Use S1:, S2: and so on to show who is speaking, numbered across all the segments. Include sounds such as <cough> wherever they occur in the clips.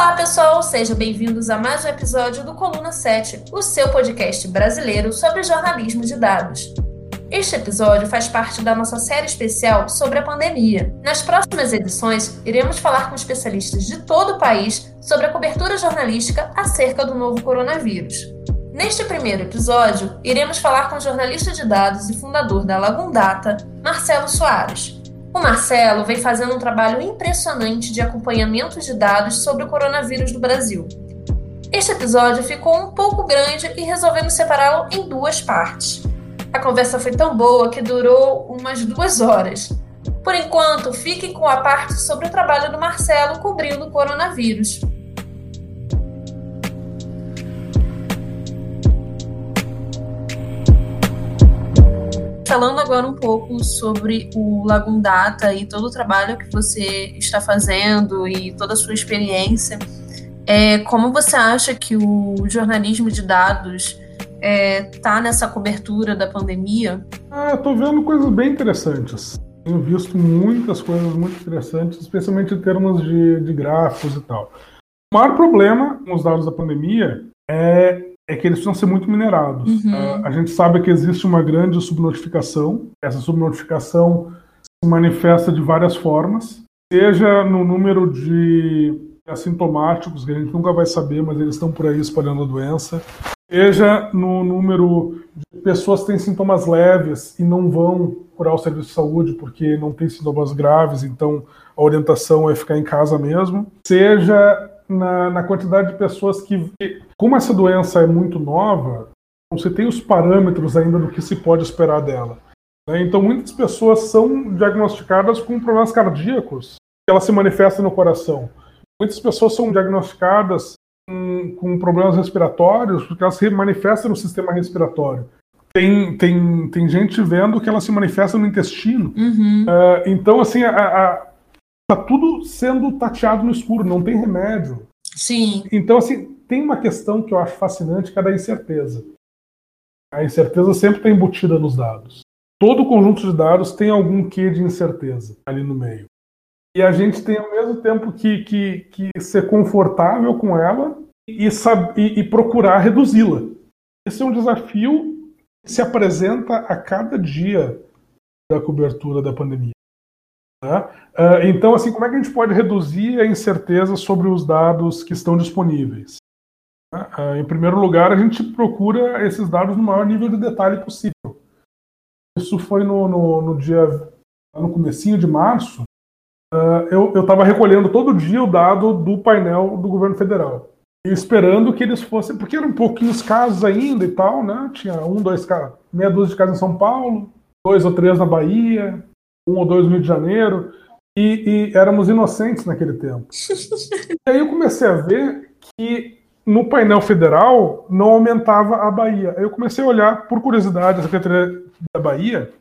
S1: Olá, pessoal, sejam bem-vindos a mais um episódio do Coluna 7, o seu podcast brasileiro sobre jornalismo de dados. Este episódio faz parte da nossa série especial sobre a pandemia. Nas próximas edições, iremos falar com especialistas de todo o país sobre a cobertura jornalística acerca do novo coronavírus. Neste primeiro episódio, iremos falar com o jornalista de dados e fundador da Lagundata, Marcelo Soares. O Marcelo vem fazendo um trabalho impressionante de acompanhamento de dados sobre o coronavírus no Brasil. Este episódio ficou um pouco grande e resolvemos separá-lo em duas partes. A conversa foi tão boa que durou umas duas horas. Por enquanto, fiquem com a parte sobre o trabalho do Marcelo cobrindo o coronavírus. Falando agora um pouco sobre o Lagundata e todo o trabalho que você está fazendo e toda a sua experiência, é, como você acha que o jornalismo de dados está é, tá nessa cobertura da pandemia?
S2: Ah, tô vendo coisas bem interessantes. Tenho visto muitas coisas muito interessantes, especialmente em termos de, de gráficos e tal. O maior problema com os dados da pandemia é é que eles precisam ser muito minerados. Uhum. Uh, a gente sabe que existe uma grande subnotificação. Essa subnotificação se manifesta de várias formas, seja no número de assintomáticos, que a gente nunca vai saber, mas eles estão por aí espalhando a doença, seja no número de pessoas que têm sintomas leves e não vão procurar o serviço de saúde porque não tem sintomas graves, então a orientação é ficar em casa mesmo, seja na, na quantidade de pessoas que, como essa doença é muito nova, você tem os parâmetros ainda do que se pode esperar dela. Né? Então, muitas pessoas são diagnosticadas com problemas cardíacos, que ela se manifesta no coração. Muitas pessoas são diagnosticadas com, com problemas respiratórios, porque elas se manifestam no sistema respiratório. Tem, tem, tem gente vendo que ela se manifesta no intestino. Uhum. Uh, então, assim, a, a, tá tudo sendo tateado no escuro, não tem remédio.
S1: Sim.
S2: Então, assim, tem uma questão que eu acho fascinante, que é da incerteza. A incerteza sempre está embutida nos dados. Todo conjunto de dados tem algum quê de incerteza ali no meio. E a gente tem, ao mesmo tempo, que, que, que ser confortável com ela e, e, e procurar reduzi-la. Esse é um desafio que se apresenta a cada dia da cobertura da pandemia. Né? Uh, então, assim, como é que a gente pode reduzir a incerteza sobre os dados que estão disponíveis? Uh, em primeiro lugar, a gente procura esses dados no maior nível de detalhe possível. Isso foi no, no, no dia, no comecinho de março, uh, eu estava recolhendo todo dia o dado do painel do governo federal. Esperando que eles fossem, porque eram pouquinhos casos ainda e tal, né? Tinha um, dois casos, meia dúzia de casos em São Paulo, dois ou três na Bahia, um ou dois no Rio de Janeiro, e, e éramos inocentes naquele tempo. <laughs> e aí eu comecei a ver que no painel federal não aumentava a Bahia. Eu comecei a olhar, por curiosidade, a Secretaria da Bahia,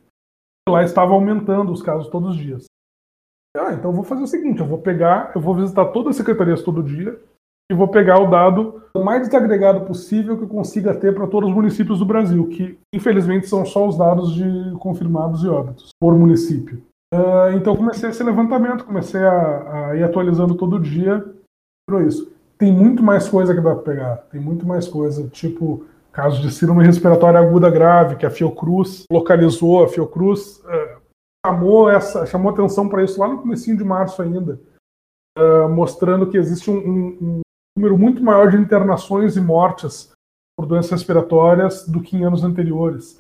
S2: e lá estava aumentando os casos todos os dias. Ah, então eu vou fazer o seguinte, eu vou pegar, eu vou visitar todas as secretarias todo dia e vou pegar o dado mais desagregado possível que eu consiga ter para todos os municípios do Brasil, que infelizmente são só os dados de confirmados e óbitos por município. Uh, então comecei esse levantamento, comecei a, a ir atualizando todo dia por isso. Tem muito mais coisa que dá para pegar, tem muito mais coisa, tipo caso de síndrome respiratória aguda grave, que a Fiocruz localizou, a Fiocruz uh, chamou, essa, chamou atenção para isso lá no começo de março ainda, uh, mostrando que existe um, um, número muito maior de internações e mortes por doenças respiratórias do que em anos anteriores.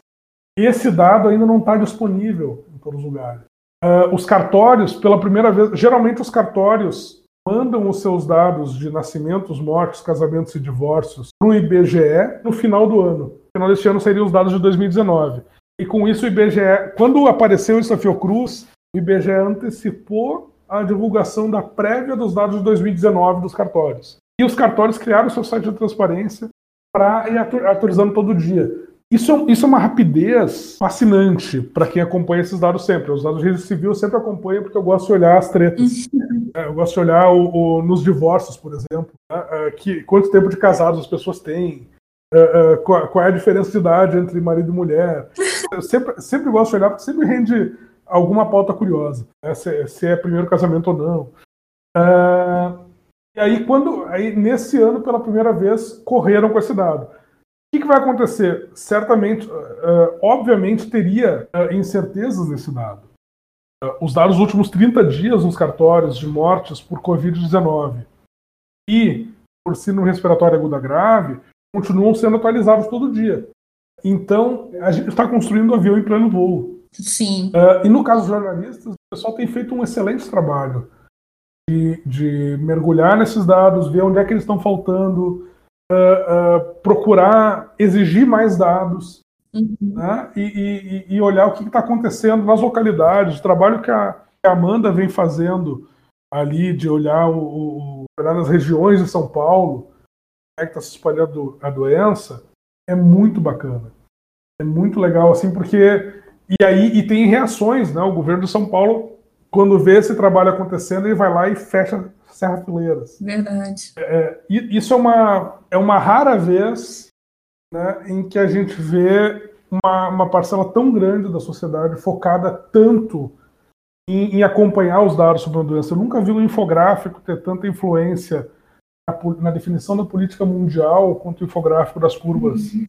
S2: Esse dado ainda não está disponível em todos os lugares. Uh, os cartórios, pela primeira vez, geralmente os cartórios mandam os seus dados de nascimentos, mortes, casamentos e divórcios para o IBGE no final do ano. No final deste ano seriam os dados de 2019. E com isso o IBGE, quando apareceu isso na Fiocruz, o IBGE antecipou a divulgação da prévia dos dados de 2019 dos cartórios. E os cartórios criaram o seu site de transparência para ir atualizando todo dia. Isso, isso é uma rapidez fascinante para quem acompanha esses dados sempre. Os dados de registro civil eu sempre acompanho porque eu gosto de olhar as tretas. É, eu gosto de olhar o, o, nos divórcios, por exemplo, né? É, que, quanto tempo de casados as pessoas têm, é, qual, qual, é a diferença de idade entre marido e mulher. <laughs> Eu sempre, sempre gosto de olhar porque sempre rende alguma pauta curiosa, né? se, se, é primeiro casamento ou não. E aí, quando, aí, nesse ano, pela primeira vez, correram com esse dado. O que, que vai acontecer? Certamente, uh, obviamente, teria uh, incertezas nesse dado. Uh, os dados dos últimos 30 dias nos cartórios de mortes por Covid-19 e por síndrome respiratória aguda grave continuam sendo atualizados todo dia. Então, a gente está construindo um avião em pleno voo.
S1: Sim.
S2: E no caso dos jornalistas, o pessoal tem feito um excelente trabalho de, de mergulhar nesses dados, ver onde é que eles estão faltando, uh, uh, procurar exigir mais dados uhum. né? e, e, e, olhar o que está acontecendo nas localidades, o trabalho que a, que a, Amanda vem fazendo ali de olhar, o, o olhar nas regiões de São Paulo, né, que está se espalhando a doença, é muito bacana. É muito legal, assim, porque. E aí e tem reações, né? O governo de São Paulo, quando vê esse trabalho acontecendo, ele vai lá e fecha Serra Fileiras.
S1: Verdade.
S2: É, isso é uma, é uma rara vez né, em que a gente vê uma, uma parcela tão grande da sociedade focada tanto em, em, acompanhar os dados sobre a doença. Eu nunca vi um infográfico ter tanta influência na, na definição da política mundial quanto o infográfico das curvas. Uhum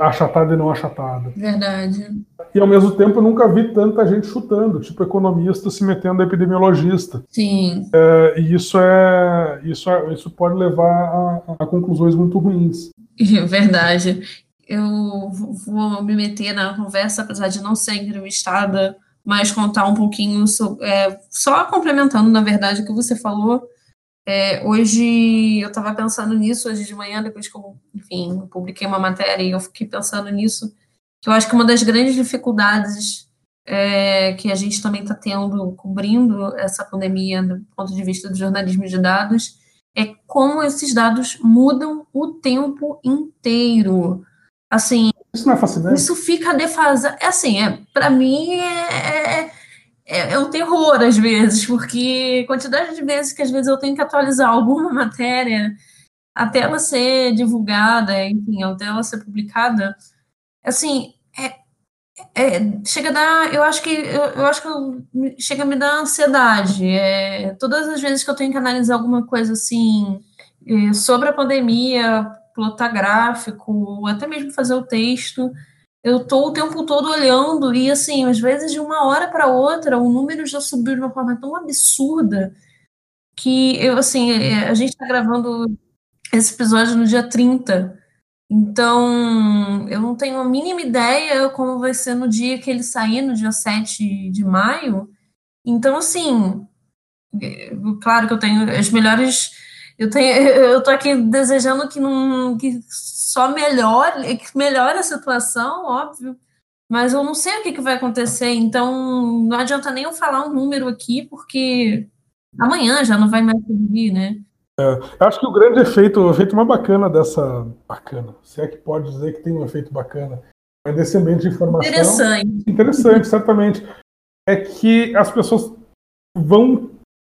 S2: achatada e não achatada.
S1: Verdade.
S2: E ao mesmo tempo eu nunca vi tanta gente chutando, tipo economista se metendo a epidemiologista.
S1: Sim.
S2: É, e isso é isso, é, isso pode levar a, a, conclusões muito ruins. <laughs>
S1: Verdade. Eu vou me meter na conversa, apesar de não ser entrevistada, mas contar um pouquinho sobre, é, só complementando, na verdade, o que você falou é, hoje eu estava pensando nisso, hoje de manhã, depois que eu, enfim, publiquei uma matéria e eu fiquei pensando nisso, que eu acho que uma das grandes dificuldades é, que a gente também está tendo, cobrindo essa pandemia do ponto de vista do jornalismo de dados, é como esses dados mudam o tempo inteiro. Assim,
S2: isso não é fascinante?
S1: Isso fica defasado. É assim, é, para mim é, é é, é um terror às vezes, porque quantidade de vezes que às vezes eu tenho que atualizar alguma <laughs> matéria até ela ser divulgada, enfim, até ela ser publicada, assim, é, é, chega a dar, eu acho que eu, eu, acho que chega a me dar ansiedade. É, todas as vezes que eu tenho que analisar alguma coisa assim é, sobre a pandemia, plotar gráfico, até mesmo fazer o texto, eu tô o tempo todo olhando e assim, às vezes de uma hora para outra, o número já subiu de uma forma tão absurda que eu assim, é, a gente está gravando esse episódio no dia 30. Então, eu não tenho a mínima ideia como vai ser no dia que ele sair, no dia 7 de maio. Então, assim, é, claro que eu tenho as melhores eu tenho, <laughs> eu tô aqui desejando que não que só melhore, que melhore a situação, óbvio. Mas eu não sei o que, que vai acontecer, então não adianta nem eu falar um número aqui, porque amanhã já não vai mais servir, né?
S2: É, eu acho que o grande efeito, o efeito mais bacana dessa. Bacana, se é que pode dizer que tem um efeito bacana, mas desse ambiente de informação.
S1: Interessante.
S2: Interessante, certamente. É que as pessoas vão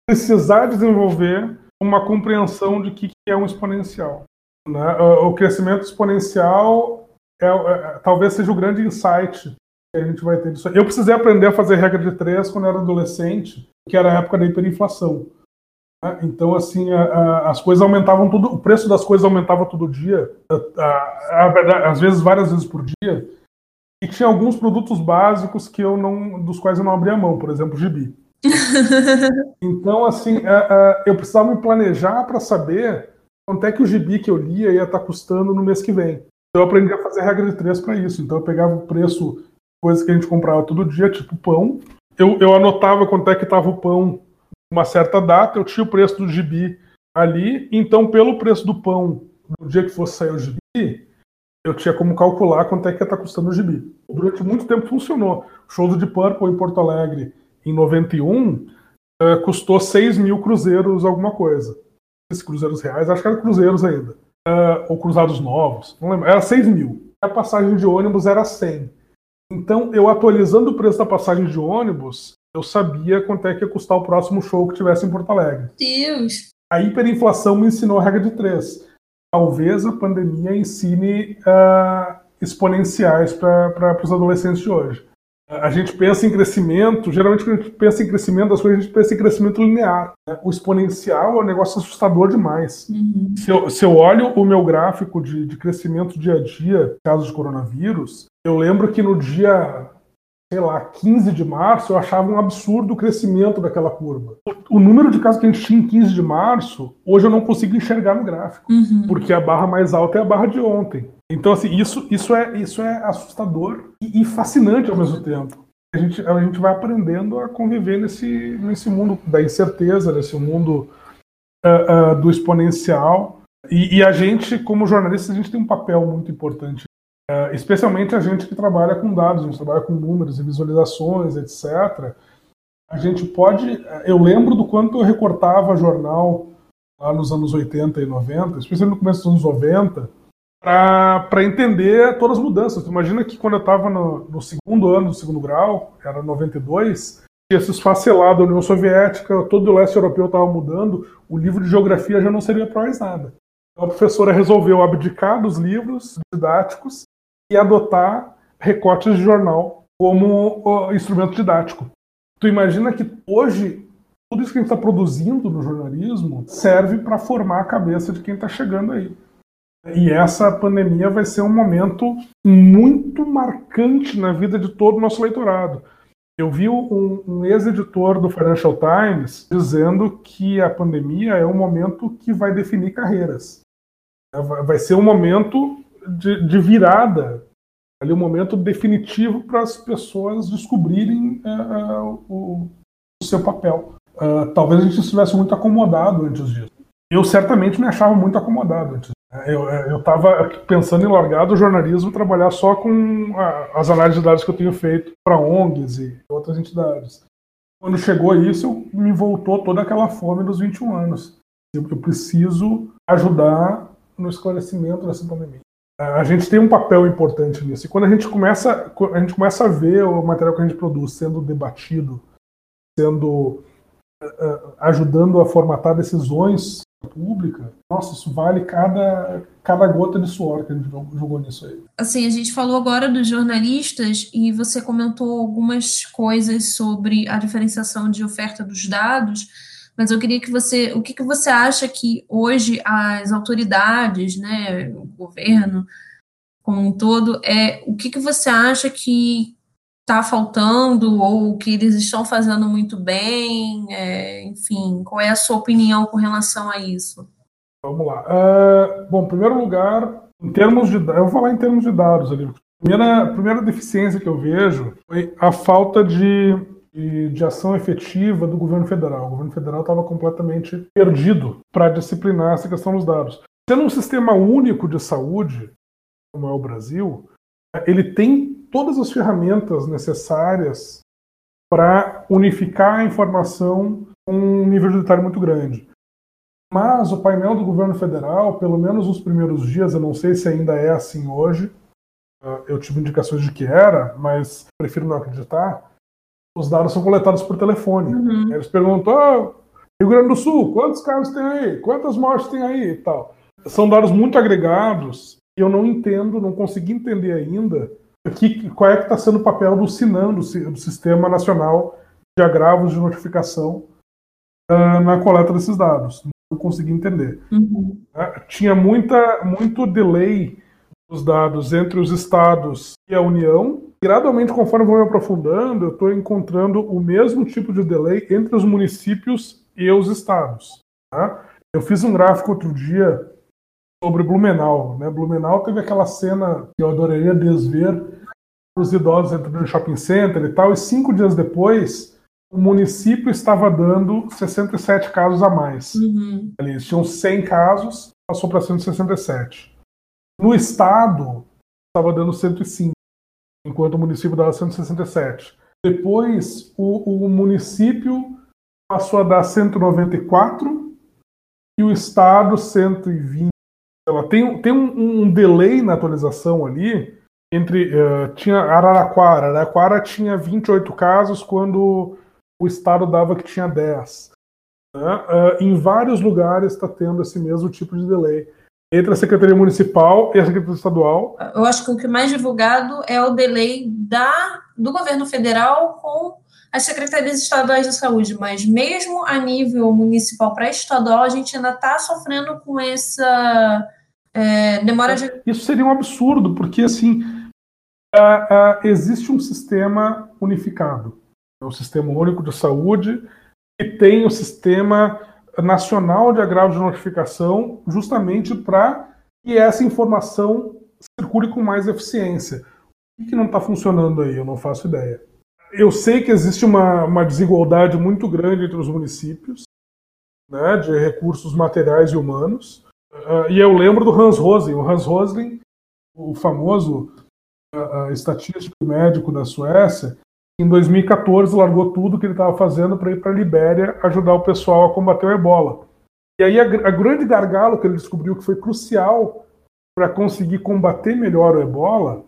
S2: precisar desenvolver uma compreensão de que é um exponencial. Né? O crescimento exponencial é, é, talvez seja o grande insight que a gente vai ter disso. Eu precisei aprender a fazer regra de três quando era adolescente, que era a época da hiperinflação. Né? Então, assim, a, a, as coisas aumentavam tudo, o preço das coisas aumentava todo dia, a, às vezes várias vezes por dia, e tinha alguns produtos básicos que eu não, dos quais eu não abria mão, por exemplo, gibi. <laughs> então, assim, eu precisava me planejar para saber quanto é que o gibi que eu lia ia estar tá custando no mês que vem. Então, eu aprendi a fazer regra de três para isso. Então, eu pegava o preço, coisas que a gente comprava todo dia, tipo pão. Eu, eu anotava quanto é que estava o pão uma certa data, eu tinha o preço do gibi ali. Então, pelo preço do pão, no dia que fosse sair o gibi, eu tinha como calcular quanto é que ia estar tá custando o gibi. Durante muito tempo funcionou. O show do Deep Purple em Porto Alegre em 91, uh, eh, custou 6 mil cruzeiros alguma coisa. Esses cruzeiros reais, acho que eram cruzeiros ainda. Uh, ou cruzados novos, não lembro. Era 6 mil. A passagem de ônibus era 100. Então, eu atualizando o preço da passagem de ônibus, eu sabia quanto é que ia custar o próximo show que tivesse em Porto Alegre.
S1: Deus!
S2: A hiperinflação me ensinou a regra de três. Talvez a pandemia ensine uh, exponenciais para os adolescentes de hoje. A gente pensa em crescimento, geralmente quando a gente pensa em crescimento das coisas, a gente pensa em crescimento linear. Né? O exponencial é um negócio assustador demais. Uhum. Se, eu, se, eu, olho o meu gráfico de, de crescimento dia a dia, casos de coronavírus, eu lembro que no dia sei lá, 15 de março, eu achava um absurdo o crescimento daquela curva. O, número de casos que a gente tinha em 15 de março, hoje eu não consigo enxergar no gráfico, uhum. porque a barra mais alta é a barra de ontem. Então, assim, isso, isso, é, isso é assustador e, e fascinante ao mesmo tempo. A gente, a gente vai aprendendo a conviver nesse, nesse mundo da incerteza, nesse mundo uh, uh, do exponencial. E, e, a gente, como jornalista, a gente tem um papel muito importante é, especialmente a gente que trabalha com dados, a gente trabalha com números e visualizações, etc. A gente pode. Eu lembro do quanto eu recortava jornal lá nos anos 80 e 90, especialmente no começo dos anos 90, para entender todas as mudanças. imagina que quando eu estava no, no, segundo ano do segundo grau, era 92, tinha se esfacelado a União Soviética, todo o leste europeu estava mudando, o livro de geografia já não seria para mais nada. Então a professora resolveu abdicar dos livros didáticos e adotar recortes de jornal como instrumento didático. Tu imagina que hoje tudo isso que a gente está produzindo no jornalismo serve para formar a cabeça de quem está chegando aí. E essa pandemia vai ser um momento muito marcante na vida de todo o nosso leitorado. Eu vi um, um ex-editor do Financial Times dizendo que a pandemia é um momento que vai definir carreiras. Vai ser um momento de, de virada, ali um momento definitivo para as pessoas descobrirem uh, o, o, seu papel. Uh, talvez a gente estivesse muito acomodado antes disso. Eu certamente me achava muito acomodado antes. Eu estava pensando em largar do jornalismo trabalhar só com a, as análises de dados que eu tenho feito para ONGs e outras entidades. Quando chegou isso, me voltou toda aquela fome dos 21 anos. Eu, eu preciso ajudar no esclarecimento dessa pandemia a gente tem um papel importante nisso. E quando a gente começa, a gente começa a ver o material que a gente produz sendo debatido, sendo uh, ajudando a formatar decisões públicas, nossa, isso vale cada, cada gota de suor que a gente jogou nisso aí.
S1: Assim, a gente falou agora dos jornalistas e você comentou algumas coisas sobre a diferenciação de oferta dos dados mas eu queria que você, o que, que você acha que hoje as autoridades, né, o governo como um todo, é o que, que você acha que está faltando ou que eles estão fazendo muito bem, é, enfim, qual é a sua opinião com relação a isso?
S2: Vamos lá. Uh, bom, em primeiro lugar, em termos de, eu vou falar em termos de dados ali. Primeira, primeira deficiência que eu vejo foi a falta de de, de ação efetiva do governo federal. O governo federal estava completamente perdido para disciplinar essa questão dos dados. Sendo um sistema único de saúde, como é o Brasil, ele tem todas as ferramentas necessárias para unificar a informação um nível de detalhe muito grande. Mas o painel do governo federal, pelo menos nos primeiros dias, eu não sei se ainda é assim hoje, eu tive indicações de que era, mas prefiro não acreditar, os dados são coletados por telefone. Uhum. Eles perguntam, oh, Rio Grande do Sul, quantos casos tem aí? Quantas mortes tem aí e tal. São dados muito agregados e eu não entendo, não consegui entender ainda que, qual é que está sendo o papel do SINAM, do, do, Sistema Nacional de Agravos de Notificação, uh, na coleta desses dados. Não consegui entender. Uhum. Uh, tinha muita, muito delay dos dados entre os estados e a União, gradualmente, conforme eu vou me aprofundando, eu estou encontrando o mesmo tipo de delay entre os municípios e os estados. Tá? Eu fiz um gráfico outro dia sobre Blumenau. Né? Blumenau teve aquela cena que eu adoraria desver os idosos entrando no shopping center e tal, e cinco dias depois o município estava dando 67 casos a mais. Uhum. Eles tinham 100 casos, passou para 167. No estado, estava dando 105 enquanto o município dava 167. Depois, o, o município passou a dar 194 e o estado 120. Ela tem, tem um, um delay na atualização ali entre uh, tinha Araraquara. Araraquara tinha 28 casos quando o estado dava que tinha 10. Né? Uh, em vários lugares está tendo esse mesmo tipo de delay entre a Secretaria Municipal e a Secretaria Estadual.
S1: Eu acho que o que mais divulgado é o delay da do governo federal com as secretarias estaduais de saúde, mas mesmo a nível municipal para estadual, a gente ainda está sofrendo com essa é, demora de.
S2: Isso seria um absurdo, porque assim uh, uh, existe um sistema unificado, é o sistema único de saúde, e tem o sistema nacional de agravo de notificação, justamente para que essa informação circule com mais eficiência. O que não está funcionando aí? Eu não faço ideia. Eu sei que existe uma, uma desigualdade muito grande entre os municípios, né, de recursos materiais e humanos. Uh, e eu lembro do Hans Rosling. O Hans Rosling, o famoso uh, estatístico médico da Suécia, em 2014 largou tudo que ele estava fazendo para ir para a Libéria ajudar o pessoal a combater o ebola. E aí a, a grande gargalo que ele descobriu que foi crucial para conseguir combater melhor o ebola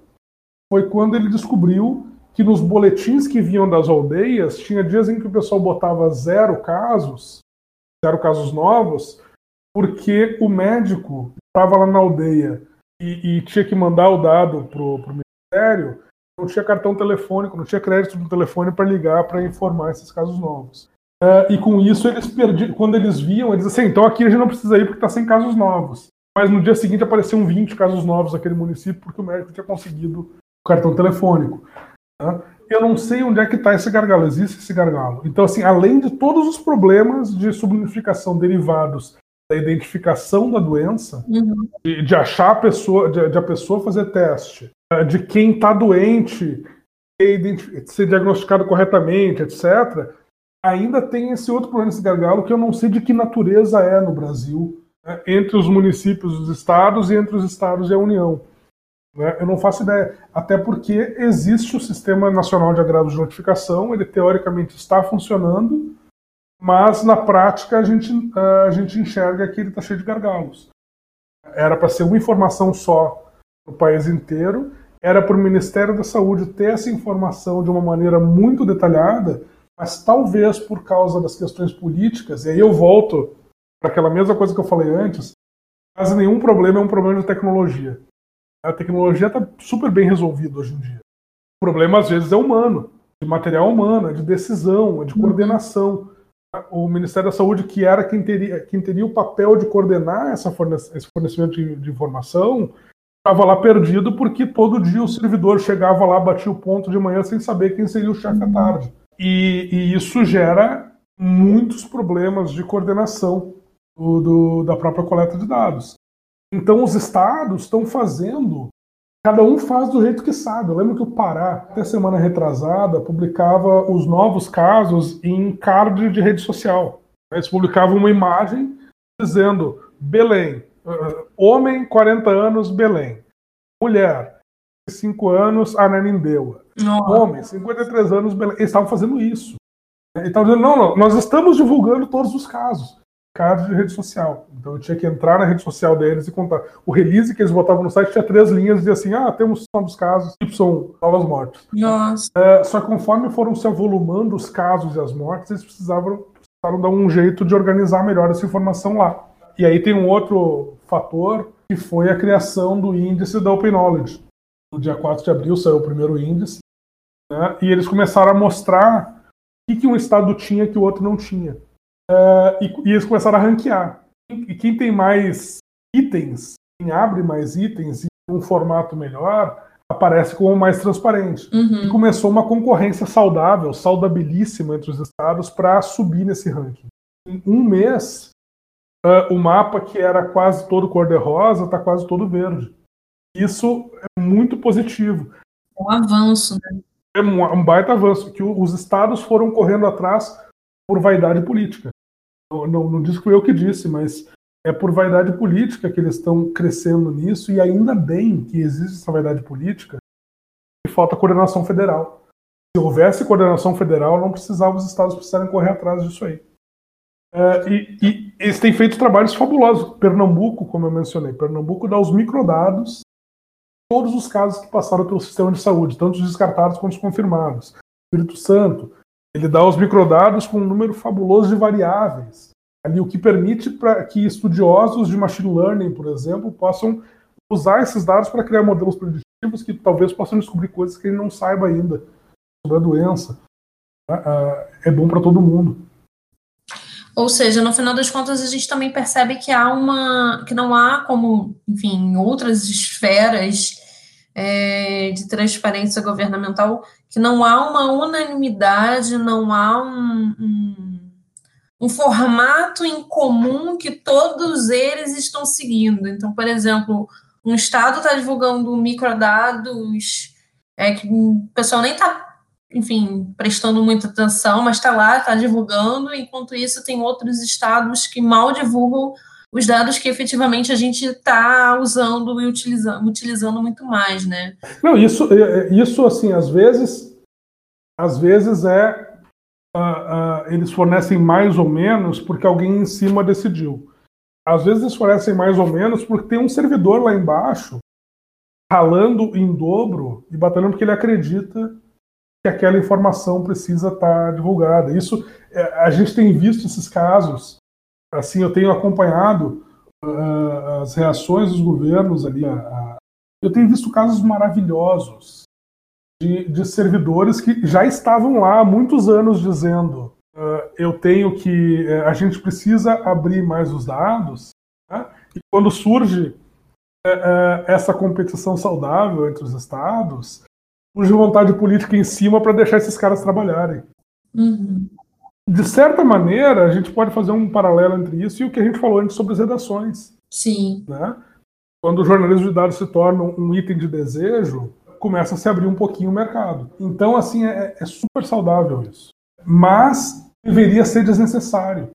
S2: foi quando ele descobriu que nos boletins que vinham das aldeias tinha dias em que o pessoal botava zero casos, zero casos novos, porque o médico estava lá na aldeia e, e, tinha que mandar o dado para o ministério não tinha cartão telefônico, não tinha crédito no telefone para ligar para informar esses casos novos. Uh, e com isso eles perdiam, quando eles viam, eles assim, então aqui a gente não precisa ir porque está sem casos novos. Mas no dia seguinte apareciam 20 casos novos naquele município porque o médico tinha conseguido o cartão telefônico. Né? Eu não sei onde é que está esse gargalo, existe esse gargalo. Então, assim, além de todos os problemas de subnotificação derivados da identificação da doença, uhum. de, de, achar a pessoa, de, de a pessoa fazer teste, de quem está doente ser diagnosticado corretamente, etc., ainda tem esse outro problema, esse gargalo, que eu não sei de que natureza é no Brasil, né, entre os municípios os estados e entre os estados e a União. Né? Eu não faço ideia, até porque existe o Sistema Nacional de Agravo de Notificação, ele teoricamente está funcionando, mas na prática a gente, a gente enxerga que ele está cheio de gargalos. Era para ser uma informação só no país inteiro, era para o Ministério da Saúde ter essa informação de uma maneira muito detalhada, mas talvez por causa das questões políticas, e aí eu volto para aquela mesma coisa que eu falei antes, quase nenhum problema é um problema de tecnologia. A tecnologia está super bem resolvida hoje em dia. O problema, às vezes, é humano, de material humano, é de decisão, é de coordenação. O Ministério da Saúde, que era quem teria, quem teria o papel de coordenar essa fornece, esse fornecimento de, de informação, estava lá perdido porque todo dia o servidor chegava lá, batia o ponto de manhã sem saber quem seria o chefe à uhum. tarde. E, e, isso gera muitos problemas de coordenação do, do, da própria coleta de dados. Então os estados estão fazendo, cada um faz do jeito que sabe. Eu lembro que o Pará, até semana retrasada, publicava os novos casos em card de rede social. Eles publicavam uma imagem dizendo Belém, homem, 40 anos, Belém. Mulher, 5 anos, Ananindeua. Homem, 53 anos, Belém. Eles estavam fazendo isso. Eles estavam dizendo, não, não, nós estamos divulgando todos os casos. Casos de rede social. Então eu tinha que entrar na rede social deles e contar. O release que eles botavam no site tinha três linhas e dizia assim: ah, temos novos casos, Y, novas mortes.
S1: Nossa.
S2: É, só que conforme foram se avolumando os casos e as mortes, eles precisavam, precisavam dar um jeito de organizar melhor essa informação lá. E aí tem um outro fator que foi a criação do índice da Open Knowledge. No dia 4 de abril saiu o primeiro índice, né, e eles começaram a mostrar o que, que um estado tinha que o outro não tinha. É, e, e, eles começaram a ranquear. E quem tem mais itens, quem abre mais itens e um formato melhor, aparece como mais transparente. Uhum. E começou uma concorrência saudável, saudabilíssima entre os estados para subir nesse ranking. Em um mês, uh, o mapa que era quase todo cor-de-rosa está quase todo verde. Isso é muito positivo.
S1: É um avanço, né?
S2: É um, um baita avanço, que os estados foram correndo atrás por vaidade política. Não, não, não diz que eu que disse, mas é por vaidade política que eles estão crescendo nisso, e ainda bem que existe essa vaidade política, e falta coordenação federal. Se houvesse coordenação federal, não precisava os estados precisarem correr atrás disso aí. É, e, e, eles têm feito trabalhos fabulosos. Pernambuco, como eu mencionei, Pernambuco dá os microdados todos os casos que passaram pelo sistema de saúde, tanto os descartados quanto os confirmados. Espírito Santo, ele dá os microdados com um número fabuloso de variáveis. Ali, o que permite para que estudiosos de machine learning, por exemplo, possam usar esses dados para criar modelos preditivos que talvez possam descobrir coisas que ele não saiba ainda sobre a doença, uh, é bom para todo mundo.
S1: Ou seja, no final das contas, a gente também percebe que há uma. que não há como, enfim, outras esferas é, de transparência governamental, que não há uma unanimidade, não há um, um, um formato em comum que todos eles estão seguindo. Então, por exemplo, um Estado está divulgando microdados é, que o pessoal nem está enfim, prestando muita atenção, mas está lá, está divulgando, enquanto isso tem outros estados que mal divulgam os dados que efetivamente a gente está usando e utilizando, utilizando muito mais, né?
S2: Não, isso, é, é, isso assim, às vezes, às vezes é uh, uh, eles fornecem mais ou menos porque alguém em cima decidiu. Às vezes eles fornecem mais ou menos porque tem um servidor lá embaixo ralando em dobro e batalhando porque ele acredita que aquela informação precisa estar divulgada. Isso é, a gente tem visto esses casos. Assim, eu tenho acompanhado uh, as reações dos governos ali. Uh, eu tenho visto casos maravilhosos de, de, servidores que já estavam lá há muitos anos dizendo uh, eu tenho que uh, a gente precisa abrir mais os dados. Né? E quando surge uh, essa competição saudável entre os estados, de vontade política em cima para deixar esses caras trabalharem.
S1: Uhum.
S2: De certa maneira, a gente pode fazer um paralelo entre isso e o que a gente falou antes sobre as redações.
S1: Sim.
S2: Né? Quando o jornalismo de dados se torna um item de desejo, começa a se abrir um pouquinho o mercado. Então, assim, é, é super saudável isso. Mas deveria ser desnecessário.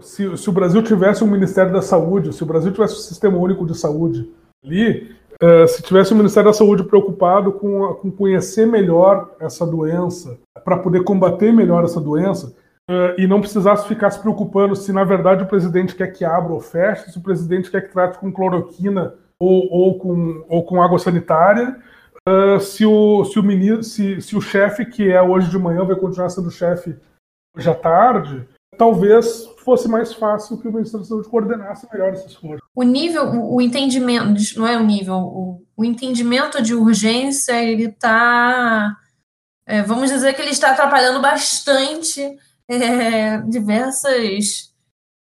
S2: Se, se, o Brasil tivesse um Ministério da Saúde, se o Brasil tivesse um Sistema Único de Saúde ali, Uh, se tivesse o Ministério da Saúde preocupado com, com conhecer melhor essa doença, para poder combater melhor essa doença, uh, e não precisasse ficar se preocupando se na verdade o presidente quer que abra ou feche, se o presidente quer que trate com cloroquina ou, ou, com, ou com água sanitária, uh, se o, se o, se, se o chefe, que é hoje de manhã, vai continuar sendo chefe hoje à tarde, talvez fosse mais fácil que o Ministério da Saúde coordenasse melhor esse esforço.
S1: O nível, o, entendimento, não é o nível, o, o entendimento de urgência, ele está, é, vamos dizer que ele está atrapalhando bastante é, diversas,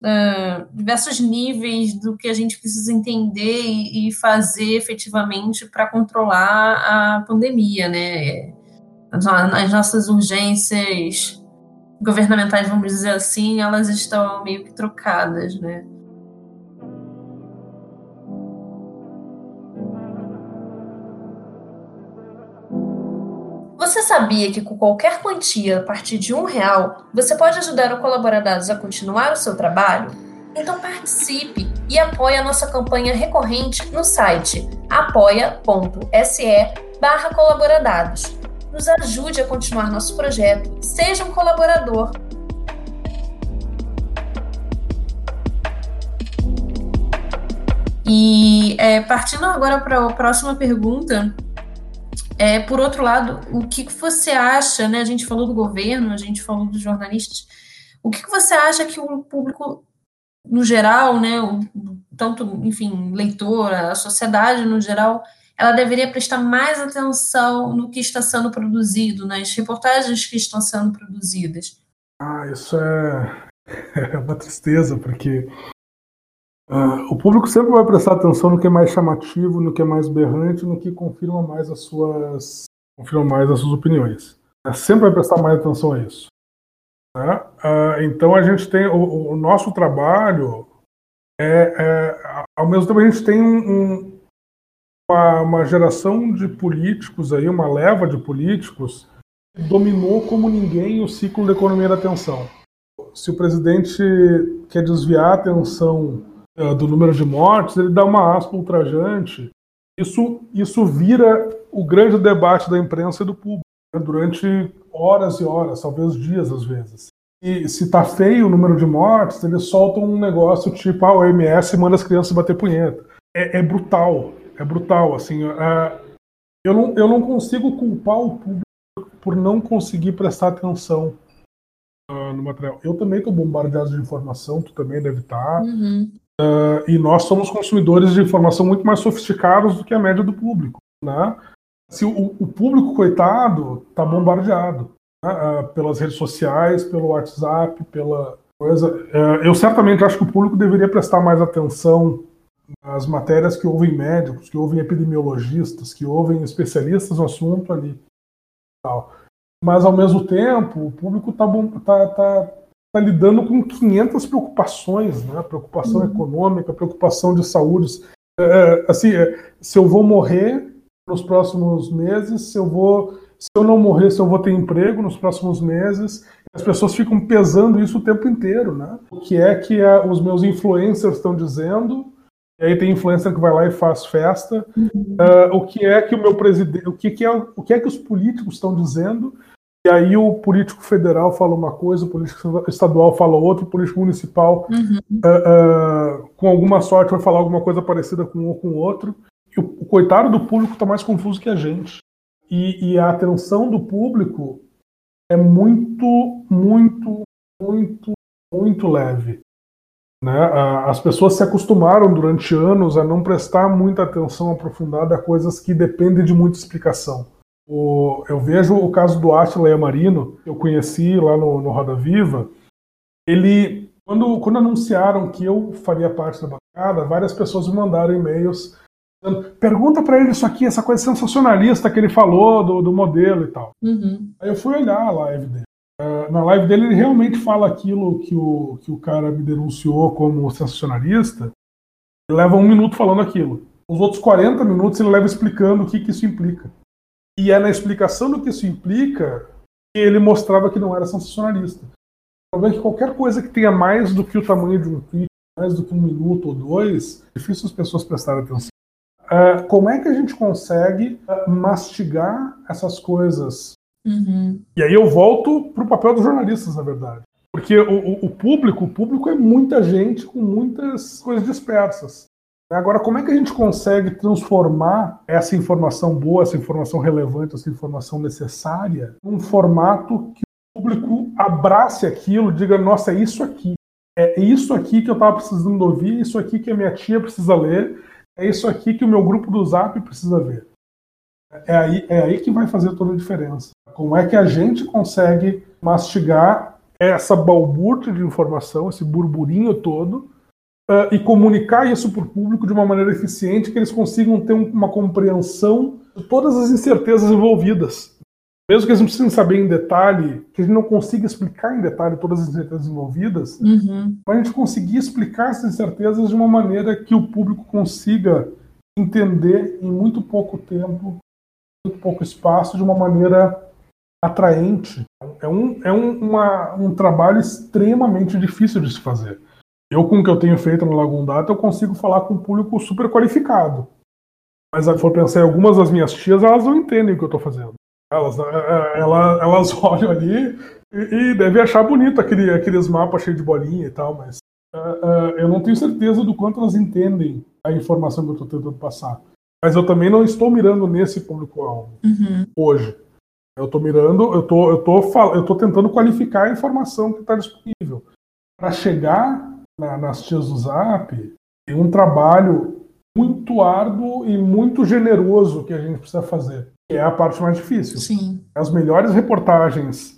S1: é, diversos níveis do que a gente precisa entender e, e fazer efetivamente para controlar a pandemia, né? As nossas urgências governamentais, vamos dizer assim, elas estão meio que trocadas, né? Você sabia que com qualquer quantia a partir de um real, você pode ajudar o Colaboradados a continuar o seu trabalho? Então participe e apoie a nossa campanha recorrente no site apoia.se barra colaboradados nos ajude a continuar nosso projeto. Seja um colaborador. E é, partindo agora para a próxima pergunta, é, por outro lado, o que, que você acha, né? A gente falou do governo, a gente falou dos jornalistas. O que, que você acha que o público, no geral, né? O, tanto, enfim, leitora, a sociedade no geral, ela deveria prestar mais atenção no que está sendo produzido, nas reportagens que estão sendo produzidas.
S2: Ah, isso é, <laughs> é uma tristeza, porque uh, o público sempre vai prestar atenção no que é mais chamativo, no que é mais berrante, no que confirma mais as suas, confirma mais as suas opiniões. É, sempre vai prestar mais atenção a isso. Né? Uh, então a gente tem o, o nosso trabalho é, é, ao mesmo tempo a gente tem um uma, uma geração de políticos aí, uma leva de políticos, dominou como ninguém o ciclo da economia da atenção. Se o presidente quer desviar a atenção uh, do número de mortes, ele dá uma aspa ultrajante. Isso, isso vira o grande debate da imprensa e do público né, durante horas e horas, talvez dias às vezes. E se tá feio o número de mortes, eles soltam um negócio tipo: ah, OMS manda as crianças bater punheta. É, é brutal é brutal, assim. É, eu, não, eu não consigo culpar o público por não conseguir prestar atenção uh, no material. Eu também estou bombardeado de informação, tu também deve estar.
S1: Tá. Uhum.
S2: Uh, e nós somos consumidores de informação muito mais sofisticados do que a média do público, né? Se o, o público, coitado, está bombardeado né, ah, pelas redes sociais, pelo WhatsApp, pela coisa. É, eu certamente acho que o público deveria prestar mais atenção nas matérias que ouvem médicos, que ouvem epidemiologistas, que ouvem especialistas no assunto ali. Tal. Mas, ao mesmo tempo, o público está tá, tá, tá lidando com 500 preocupações, né? preocupação uhum. econômica, preocupação de saúde. É, é, assim, é, se eu vou morrer nos próximos meses, se eu vou, se eu não morrer, se eu vou ter emprego nos próximos meses, as pessoas ficam pesando isso o tempo inteiro, né? O que é que a, os meus influencers estão dizendo? E aí tem influencer que vai lá e faz festa. Uhum. Uh, o que é que o meu presidente, o que, que é, o que é que os políticos estão dizendo? E aí o político federal fala uma coisa, o político estadual fala outra, o político municipal, uhum. uh, uh, com alguma sorte, vai falar alguma coisa parecida com um ou com o outro. E o, o coitado do público está mais confuso que a gente. E, e a atenção do público é muito, muito, muito, muito leve. Né? As pessoas se acostumaram durante anos a não prestar muita atenção aprofundada a coisas que dependem de muita explicação. O, eu vejo o caso do Atila Marino, que eu conheci lá no, no Roda Viva. Ele, quando, quando anunciaram que eu faria parte da bancada, várias pessoas me mandaram e-mails Pergunta para ele isso aqui, essa coisa sensacionalista que ele falou do, do modelo e tal. Uhum. Aí eu fui olhar a live dele. Uh, na live dele ele realmente fala aquilo que o, que o cara me denunciou como sensacionalista. Ele leva um minuto falando aquilo. Os outros 40 minutos ele leva explicando o que, que isso implica. E é na explicação do que isso implica que ele mostrava que não era sensacionalista. Problema é que qualquer coisa que tenha mais do que o tamanho de um tweet, mais do que um minuto ou dois, é difícil as pessoas prestarem atenção. Uh, como é que a gente consegue uh, mastigar essas coisas? Uhum. E aí eu volto para o papel dos jornalistas, na verdade. Porque o, o, público, o público é muita gente com muitas coisas dispersas. Agora, como é que a gente consegue transformar essa informação boa, essa informação relevante, essa informação necessária, num formato que o público abrace aquilo, diga, nossa, é isso aqui. É isso aqui que eu estava precisando ouvir, é isso aqui que a minha tia precisa ler, é isso aqui que o meu grupo do Zap precisa ver. É aí, é aí que vai fazer toda a diferença. Como é que a gente consegue mastigar essa balbúrdia de informação, esse burburinho todo, uh, e comunicar isso para o público de uma maneira eficiente, que eles consigam ter um, uma compreensão de todas as incertezas envolvidas. Mesmo que eles não precisem saber em detalhe, que a gente não consiga explicar em detalhe todas as incertezas envolvidas, uhum. mas a gente conseguir explicar essas incertezas de uma maneira que o público consiga entender em muito pouco tempo, muito pouco espaço, de uma maneira atraente. É um, é um, uma, um trabalho extremamente difícil de se fazer. Eu, com o que eu tenho feito no Lagoon Data, eu consigo falar com um público super qualificado. Mas se for pensar em algumas das minhas tias, elas não entendem o que eu estou fazendo. Elas, é, elas, elas <laughs> olham ali e, e devem achar bonito aquele, aqueles mapas cheios de bolinha e tal, mas uh, uh, eu não tenho certeza do quanto elas entendem a informação que eu estou tentando passar. Mas eu também não estou mirando nesse público-alvo uhum. hoje. Eu estou mirando, eu tô, eu tô, eu tô tentando qualificar a informação que está disponível. Para chegar na, nas tias do Zap, tem um trabalho muito árduo e muito generoso que a gente precisa fazer é a parte mais difícil.
S1: Sim.
S2: As melhores reportagens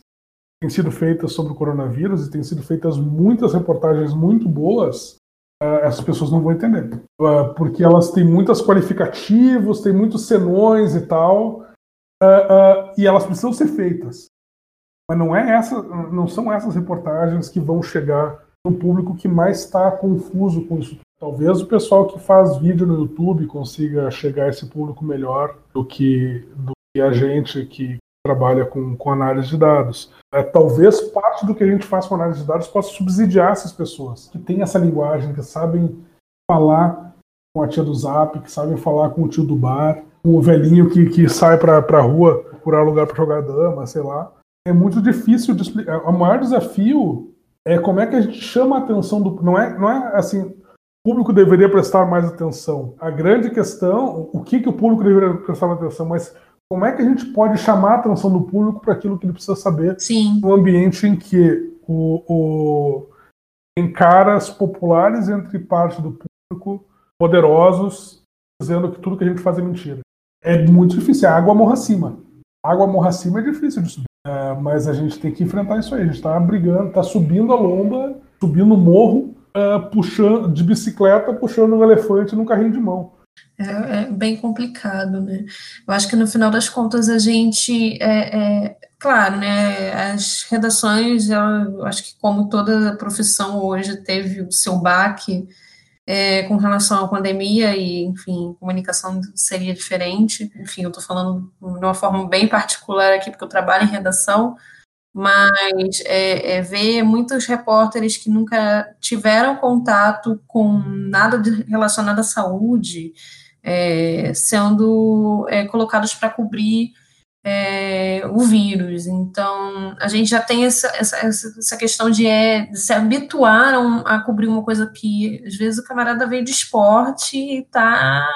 S2: têm sido feitas sobre o coronavírus e têm sido feitas muitas reportagens muito boas, uh, essas pessoas não vão entender. Uh, porque elas têm muitos qualificativos, têm muitos senões e tal, uh, e elas precisam ser feitas. Mas não, é essa, não são essas reportagens que vão chegar no público que mais está confuso com isso Talvez o pessoal que faz vídeo no YouTube consiga chegar a esse público melhor do que, do que a gente que trabalha com, com análise de dados. É, talvez parte do que a gente faz com análise de dados possa subsidiar essas pessoas que têm essa linguagem, que sabem falar com a tia do Zap, que sabem falar com o tio do bar, o velhinho que, que sai para a rua procurar lugar para jogar dama, sei lá. É muito difícil de explicar. O maior desafio é como é que a gente chama a atenção do. Não é, não é assim o público deveria prestar mais atenção. A grande questão, o que, que o público deveria prestar atenção, mas como é que a gente pode chamar a atenção do público para aquilo que ele precisa saber
S1: Sim.
S2: no ambiente em que o, o, tem caras populares entre parte do público, poderosos, dizendo que tudo que a gente faz é mentira. É muito difícil. A água morra acima. Água morra acima é difícil de subir. É, mas a gente tem que enfrentar isso aí. A gente está brigando, está subindo a lomba, subindo o morro, é, puxando de bicicleta, puxando um elefante num carrinho de mão.
S1: É, é, bem complicado, né? Eu acho que no final das contas a gente, é, é claro, né? As redações, eu acho que como toda profissão hoje teve o seu baque é, com relação à pandemia e, enfim, comunicação seria diferente. Enfim, eu estou falando de uma forma bem particular aqui porque eu trabalho em redação, mas é, é, ver muitos repórteres que nunca tiveram contato com nada de, relacionado à saúde é, sendo é, colocados para cobrir é, o vírus. Então, a gente já tem essa, essa, essa questão de, é, de se habituar a, a, cobrir uma coisa que, às vezes, o camarada veio de esporte e está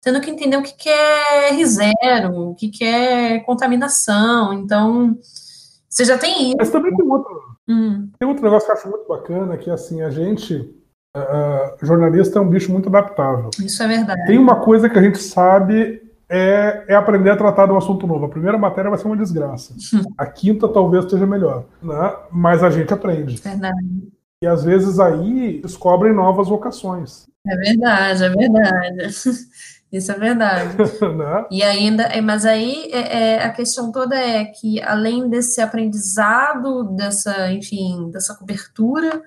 S1: tendo que entender o que, que é R0, o que, que é contaminação. Então, você já tem isso.
S2: Mas também tem outro, hum. tem outro negócio que eu acho muito bacana, que assim, a gente, uh, jornalista é um bicho muito adaptável.
S1: Isso é verdade.
S2: Tem uma coisa que a gente sabe é, é, aprender a tratar de um assunto novo. A primeira matéria vai ser uma desgraça. A quinta talvez esteja melhor. Né? Mas a gente aprende.
S1: Verdade.
S2: E às vezes aí descobrem novas vocações.
S1: É verdade, é verdade. <laughs> Isso é verdade. <laughs> né? E ainda, é, mas aí é, é, a questão toda é que além desse aprendizado, dessa, enfim, dessa cobertura,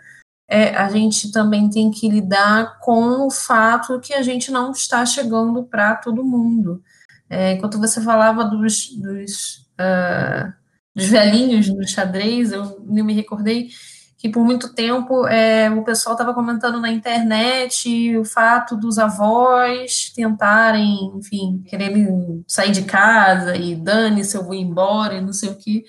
S1: é, a gente também tem que lidar com o fato que a gente não está chegando para todo mundo. É, enquanto você falava dos, dos, uh, dos velhinhos no xadrez, eu me recordei que por muito tempo é, o pessoal estava comentando na internet o fato dos avós tentarem, enfim, quererem sair de casa e dane-se, eu vou embora e não sei o que.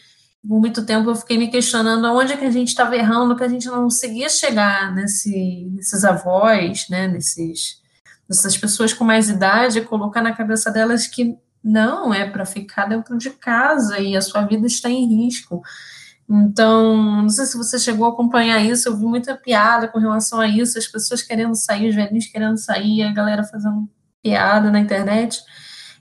S1: Por muito tempo eu fiquei me questionando aonde é que a gente estava errando, que a gente não conseguia chegar nesse, nesses avós, né, nesses, nessas pessoas com mais idade, colocar na cabeça delas que não é para ficar dentro de casa e a sua vida está em risco. Então, não sei se você chegou a acompanhar isso, eu vi muita piada com relação a isso, as pessoas querendo sair, os velhinhos querendo sair, a galera fazendo piada na internet.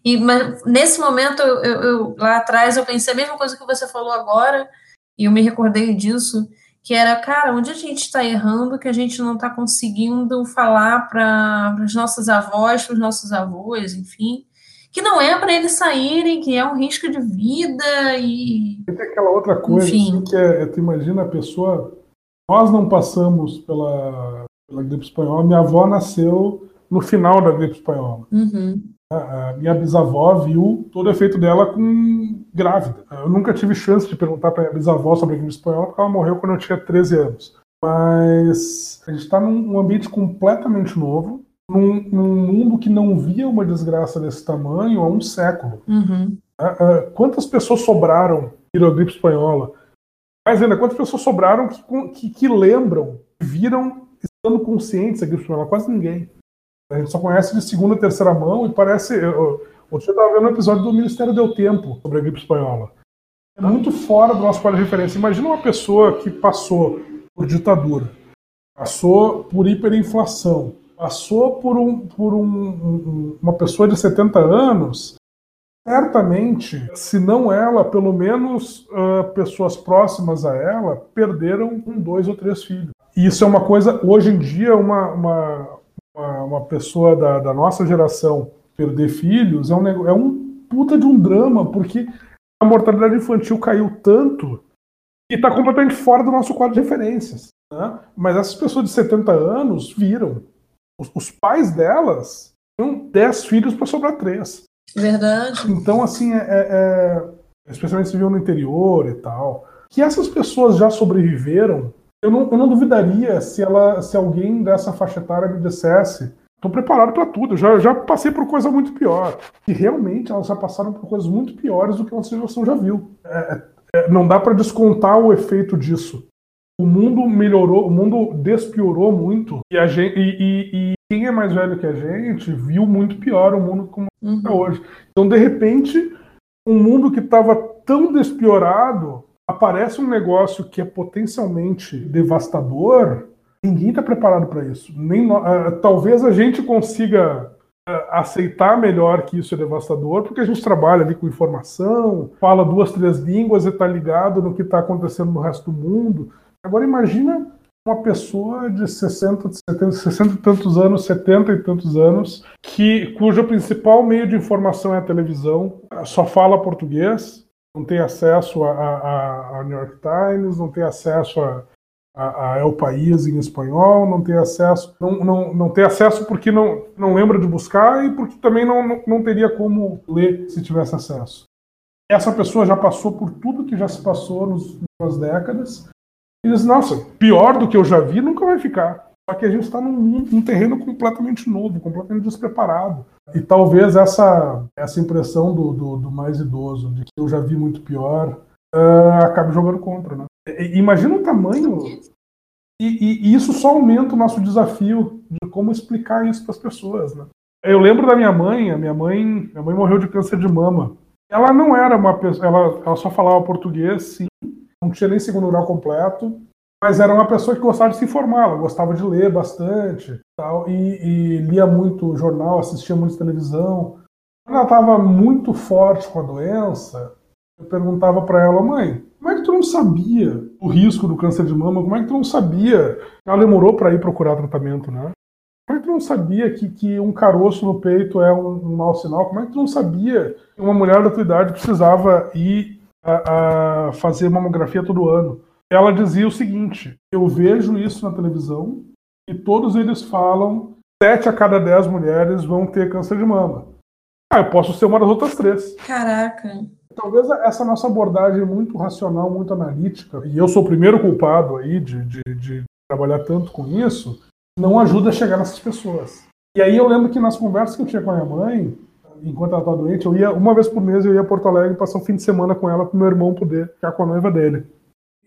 S1: E mas, nesse momento, eu, eu, lá atrás, eu pensei a mesma coisa que você falou agora, e eu me recordei disso, que era, cara, onde a gente está errando que a gente não está conseguindo falar para os nossos avós, para os nossos avós, enfim, que não é para eles saírem, que é um risco de vida e.
S2: E tem aquela outra coisa assim, que é, tu imagina a pessoa. Nós não passamos pela, pela gripe espanhola, minha avó nasceu no final da gripe espanhola.
S1: Uhum.
S2: A minha bisavó viu todo o efeito dela com grávida. Eu nunca tive chance de perguntar para minha bisavó sobre a gripe espanhola, porque ela morreu quando eu tinha 13 anos. Mas a gente está num ambiente completamente novo num, num, mundo que não via uma desgraça desse tamanho há um século.
S1: Uhum.
S2: Uh, quantas pessoas sobraram viram a gripe espanhola? Mais ainda, quantas pessoas sobraram que, que, que lembram, viram estando conscientes da gripe espanhola? Quase ninguém. A gente só conhece de segunda, terceira mão e parece. Eu, outro dia eu estava vendo um episódio do Ministério Deu Tempo sobre a gripe espanhola. É muito fora do nosso quadro de referência. Imagina uma pessoa que passou por ditadura, passou por hiperinflação, passou por, um, por um, uma pessoa de 70 anos, certamente, se não ela, pelo menos uh, pessoas próximas a ela, perderam um, dois ou três filhos. E isso é uma coisa, hoje em dia, uma, uma, uma, pessoa da, da, nossa geração perder filhos é um, é um puta de um drama, porque a mortalidade infantil caiu tanto e está completamente fora do nosso quadro de referências. Né? Mas essas pessoas de 70 anos viram, os, os pais delas tinham 10 filhos para sobrar 3.
S1: Verdade.
S2: Então, assim, é, é, é, especialmente se viu no interior e tal, que essas pessoas já sobreviveram, eu não, eu não duvidaria se, ela, se alguém dessa faixa etária me dissesse estou preparado para tudo, já, já passei por coisa muito pior. E realmente elas já passaram por coisas muito piores do que a nossa geração já viu. É, é, é não dá para descontar o efeito disso o mundo melhorou, o mundo despiorou muito e, a gente, e, e, e quem é mais velho que a gente viu muito pior o mundo como uhum. está hoje. Então, de repente, um mundo que estava tão despiorado, aparece um negócio que é potencialmente devastador. Ninguém está preparado para isso. Nem uh, talvez a gente consiga aceitar melhor que isso é devastador, porque a gente trabalha ali com informação, fala duas, três línguas e está ligado no que está acontecendo no resto do mundo. Agora imagina uma pessoa de 60, 70, 60 e tantos anos, 70 e tantos anos, que cujo principal meio de informação é a televisão, só fala português, não tem acesso a, New York Times, não tem acesso a, a, a El País em espanhol, não tem acesso, não, não, não tem acesso porque não, não lembra de buscar e porque também não, não, não teria como ler se tivesse acesso. Essa pessoa já passou por tudo que já se passou nas décadas e diz, nossa, pior do que eu já vi nunca vai ficar. Só que a gente está num, num, terreno completamente novo, completamente despreparado. E talvez essa, essa impressão do, do, do mais idoso, de que eu já vi muito pior, uh, acabe jogando contra. Né? Imagina o tamanho. E, e, e, isso só aumenta o nosso desafio de como explicar isso para as pessoas. Né? Eu lembro da minha mãe, a minha mãe, minha mãe morreu de câncer de mama. Ela não era uma pessoa, ela, ela só falava português, sim, não tinha nem segundo grau completo, mas era uma pessoa que gostava de se informar, gostava de ler bastante tal, e, e lia muito jornal, assistia muito televisão. Quando ela estava muito forte com a doença, eu perguntava para ela, mãe, como é que tu não sabia o risco do câncer de mama? Como é que tu não sabia? Ela demorou para ir procurar tratamento, né? Como é que tu não sabia que, que um caroço no peito é um, um mau sinal? Como é que tu não sabia que uma mulher da tua idade precisava ir a, a fazer mamografia todo ano? Ela dizia o seguinte: eu vejo isso na televisão e todos eles falam sete a cada dez mulheres vão ter câncer de mama. Ah, eu posso ser uma das outras três.
S1: Caraca.
S2: Talvez essa nossa abordagem muito racional, muito analítica, e eu sou o primeiro culpado aí de, de, de trabalhar tanto com isso, não ajuda a chegar nessas pessoas. E aí eu lembro que nas conversas que eu tinha com a minha mãe, enquanto ela estava doente, eu ia uma vez por mês eu ia a Porto Alegre passar um fim de semana com ela para meu irmão poder ficar com a noiva dele.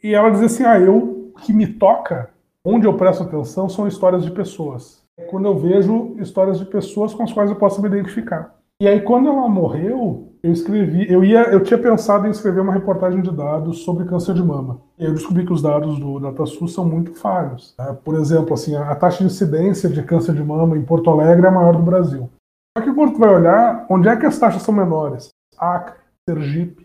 S2: E ela dizia assim: "Ah, eu que me toca, onde eu presto atenção são histórias de pessoas. Quando eu vejo histórias de pessoas com as quais eu posso me identificar. E aí quando ela morreu, eu escrevi, eu ia, eu tinha pensado em escrever uma reportagem de dados sobre câncer de mama. E eu descobri que os dados do DataSUS são muito falhos. Né? Por exemplo, assim, a taxa de incidência de câncer de mama em Porto Alegre é a maior do Brasil. Só que quando tu vai olhar, onde é que as taxas são menores? Acre, Sergipe.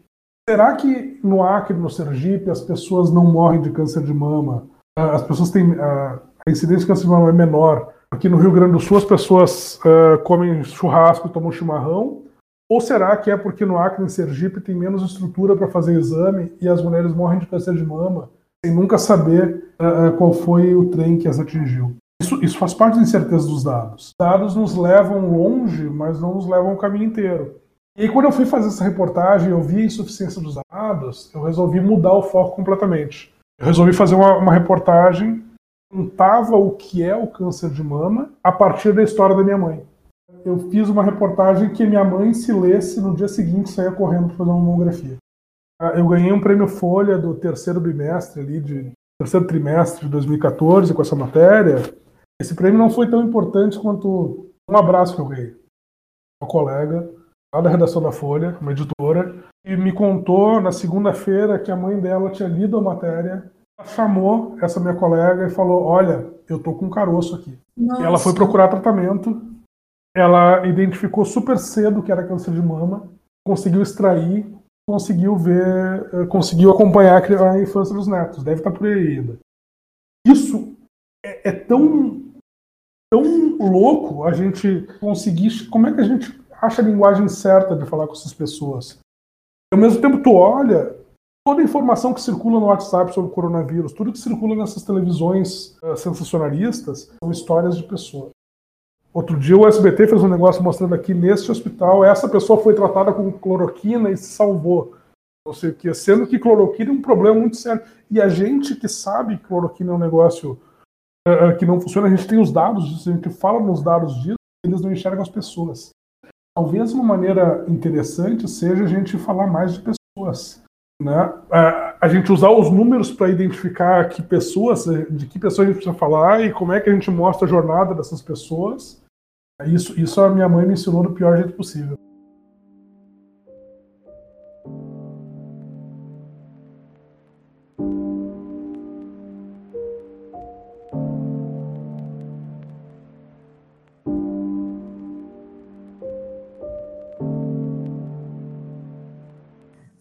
S2: Será que no Acre, no Sergipe, as pessoas não morrem de câncer de mama? Ah, as pessoas têm a incidência de câncer de mama é menor. Aqui no Rio Grande do Sul as pessoas uh, comem churrasco e tomam chimarrão ou será que é porque no Acre, em Sergipe, tem menos estrutura para fazer exame e as mulheres morrem de câncer de mama sem nunca saber uh, qual foi o trem que as atingiu? Isso, isso faz parte da incerteza dos dados. Os dados nos levam longe, mas não nos levam o caminho inteiro. E aí, quando eu fui fazer essa reportagem, eu vi a insuficiência dos dados, eu resolvi mudar o foco completamente. Eu resolvi fazer uma, uma reportagem que contava o que é o câncer de mama a partir da história da minha mãe eu fiz uma reportagem que minha mãe, se lesse, no dia seguinte saía correndo para fazer uma mamografia. Ah, eu ganhei um prêmio Folha do terceiro bimestre ali, de terceiro trimestre de 2014 com essa matéria. Esse prêmio não foi tão importante quanto um abraço que eu ganhei. Uma colega lá da redação da Folha, uma editora, e me contou na segunda-feira que a mãe dela tinha lido a matéria, chamou essa minha colega e falou: Olha, eu tô com um caroço aqui. Nossa. Ela foi procurar tratamento ela identificou super cedo que era câncer de mama, conseguiu extrair, conseguiu ver, eh, conseguiu acompanhar a infância dos netos. Deve estar por aí ainda. Isso é, é tão tão louco a gente conseguir. Como é que a gente acha a linguagem certa de falar com essas pessoas? E, ao mesmo tempo, tu olha toda a informação que circula no WhatsApp sobre o coronavírus, tudo que circula nessas televisões uh, sensacionalistas, são histórias de pessoas. Outro dia o SBT fez um negócio mostrando aqui neste hospital, essa pessoa foi tratada com cloroquina e se salvou. Não sei o que, sendo que cloroquina é um problema muito sério. E a gente que sabe que cloroquina é um negócio uh, que não funciona, a gente tem os dados disso, a gente fala nos dados disso, eles não enxergam as pessoas. Talvez uma maneira interessante seja a gente falar mais de pessoas. Né? A, gente usar os números para identificar que pessoas, de que pessoas a gente precisa falar e como é que a gente mostra a jornada dessas pessoas. Isso, isso a minha mãe me ensinou do pior jeito possível.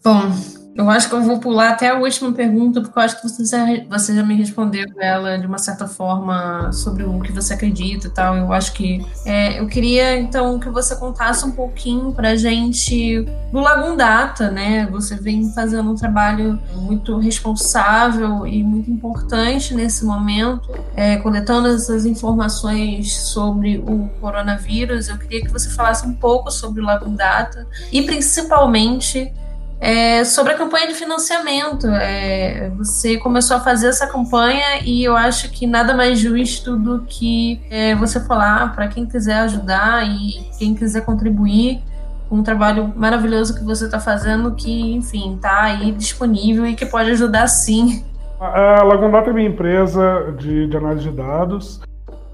S1: Bom, eu acho que eu vou pular até a última pergunta, porque eu acho que você já, você já me respondeu ela de uma certa forma sobre o que você acredita e tal. Eu acho que. É, eu queria, então, que você contasse um pouquinho pra gente do Lagum Data, né? Você vem fazendo um trabalho muito responsável e muito importante nesse momento, é, coletando essas informações sobre o coronavírus. Eu queria que você falasse um pouco sobre o Lagum Data e, principalmente, é, sobre a campanha de financiamento. É, você começou a fazer essa campanha e eu acho que nada mais justo do que é, você falar para quem quiser ajudar e quem quiser contribuir com um trabalho maravilhoso que você está fazendo, que, enfim, está aí disponível e que pode ajudar sim.
S2: A Lagondata é minha empresa de, de análise de dados.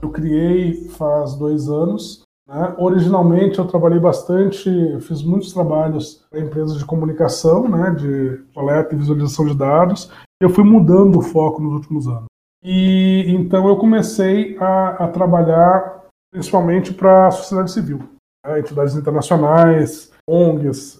S2: Eu criei faz dois anos né? Originalmente eu trabalhei bastante, fiz muitos trabalhos para empresas de comunicação, né, de coleta e visualização de dados. Eu fui mudando o foco nos últimos anos. E então eu comecei a, a trabalhar principalmente para a sociedade civil, né, entidades internacionais, ONGs.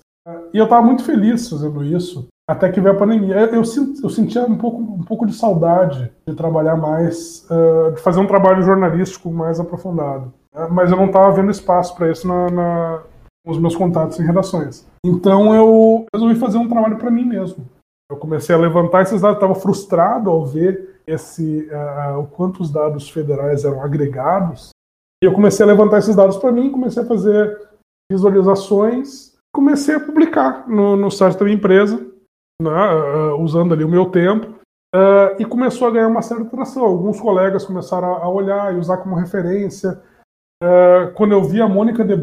S2: E eu estava muito feliz fazendo isso, até que veio a pandemia. Eu, eu, eu sentia um pouco, um pouco de saudade de trabalhar mais, uh, de fazer um trabalho jornalístico mais aprofundado. Né? Mas eu não estava vendo espaço para isso na, na, nos meus contatos em redações. Então eu resolvi fazer um trabalho para mim mesmo. Eu comecei a levantar esses dados, estava frustrado ao ver esse uh, o quanto os dados federais eram agregados. E eu comecei a levantar esses dados para mim, comecei a fazer visualizações, comecei a publicar no, no site da minha empresa, né, uh, usando ali o meu tempo. Uh, e começou a ganhar uma certa atração. Alguns colegas começaram a, a olhar e usar como referência. É, quando eu vi a Mônica De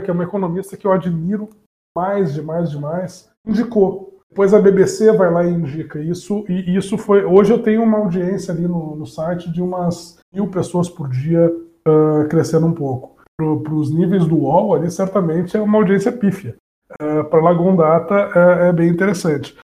S2: que é uma economista que eu admiro mais, demais, demais, indicou. Depois a BBC vai lá e indica isso, e isso foi. Hoje eu tenho uma audiência ali no, no site de umas mil pessoas por dia, uh, crescendo um pouco. Para os níveis do UOL, ali certamente é uma audiência pífia. Uh, Para Lagoon Data é, é bem interessante.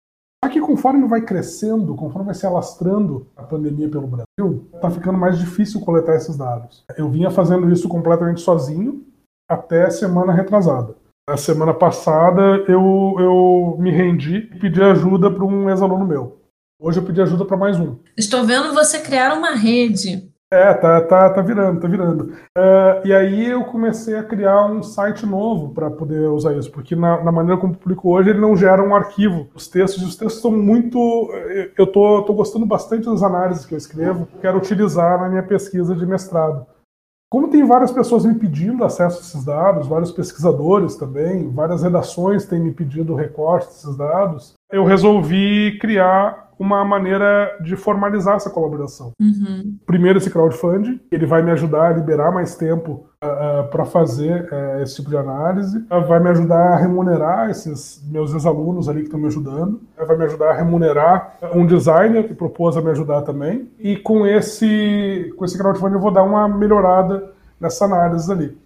S2: Só que conforme vai crescendo, conforme vai se alastrando a pandemia pelo Brasil, está ficando mais difícil coletar esses dados. Eu vinha fazendo isso completamente sozinho até semana retrasada. Na semana passada eu, eu me rendi e pedi ajuda para um ex-aluno meu. Hoje eu pedi ajuda para mais um.
S1: Estou vendo você criar uma rede.
S2: É, tá, tá, tá virando, tá virando. Uh, e aí eu comecei a criar um site novo para poder usar isso, porque na, na, maneira como publico hoje ele não gera um arquivo. Os textos, os textos são muito. Eu tô, tô gostando bastante das análises que eu escrevo, quero utilizar na minha pesquisa de mestrado. Como tem várias pessoas me pedindo acesso a esses dados, vários pesquisadores também, várias redações têm me pedido recorte desses dados, eu resolvi criar uma maneira de formalizar essa colaboração. Uhum. Primeiro, esse crowdfunding, ele vai me ajudar a liberar mais tempo uh, uh, para fazer uh, esse tipo de análise, vai me ajudar a remunerar esses meus ex-alunos ali que estão me ajudando, vai me ajudar a remunerar um designer que propôs a me ajudar também, e com esse, com esse crowdfunding eu vou dar uma melhorada nessa análise ali.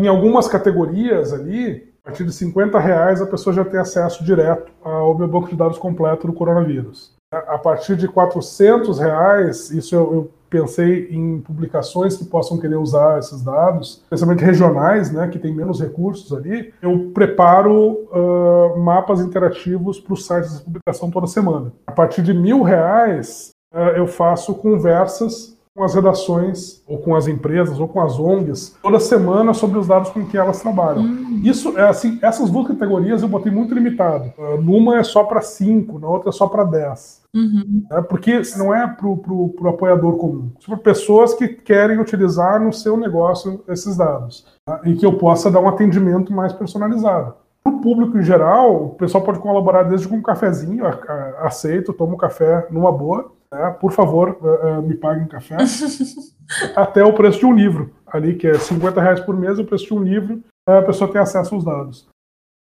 S2: em algumas categorias ali, a partir de 50 reais a pessoa já tem acesso direto ao meu banco de dados completo do coronavírus. A partir de 400 reais, isso eu, eu pensei em publicações que possam querer usar esses dados, especialmente regionais, né, que tem menos recursos ali. Eu preparo uh, mapas interativos para os sites de publicação toda semana. A partir de mil reais, uh, eu faço conversas com as redações, ou com as empresas, ou com as ONGs, toda semana sobre os dados com que elas trabalham. Hum. Isso é assim, essas duas categorias eu botei muito limitado. Uh, numa é só para cinco, na outra é só para dez. Uhum. É, porque não é para o apoiador comum. São pessoas que querem utilizar no seu negócio esses dados. Tá? E que eu possa dar um atendimento mais personalizado. Para o público em geral, o pessoal pode colaborar desde com um cafezinho, aceito, tomo um café numa boa, né? Por favor, uh, uh, me paguem café. <laughs> Até o preço de um livro, ali que é 50 reais por mês, o preço de um livro, a pessoa tem acesso aos dados.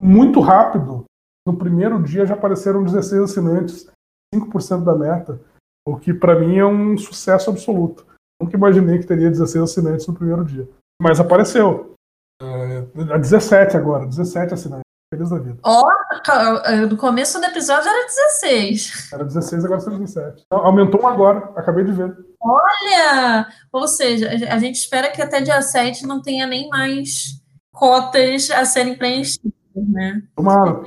S2: Muito rápido, no primeiro dia já apareceram 16 assinantes, 5% da meta, o que para mim é um sucesso absoluto. Nunca imaginei que teria 16 assinantes no primeiro dia. Mas apareceu. É, 17 agora, 17 assinantes. Feliz da vida.
S1: Ó, oh, no começo do episódio era 16.
S2: Era 16, agora são 17. Então, aumentou um agora, acabei de ver.
S1: Olha! Ou seja, a gente espera que até dia 7 não tenha nem mais cotas a serem preenchidas, né?
S2: Tomara.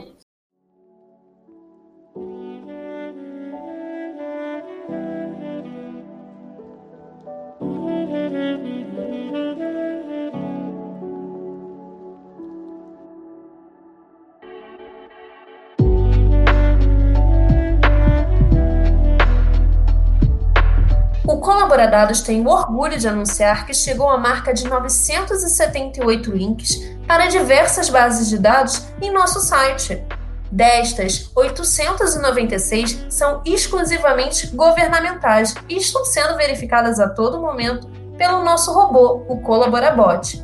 S1: Colaboradados tem o orgulho de anunciar que chegou à marca de 978 links para diversas bases de dados em nosso site. Destas, 896 são exclusivamente governamentais e estão sendo verificadas a todo momento pelo nosso robô, o Colaborabot.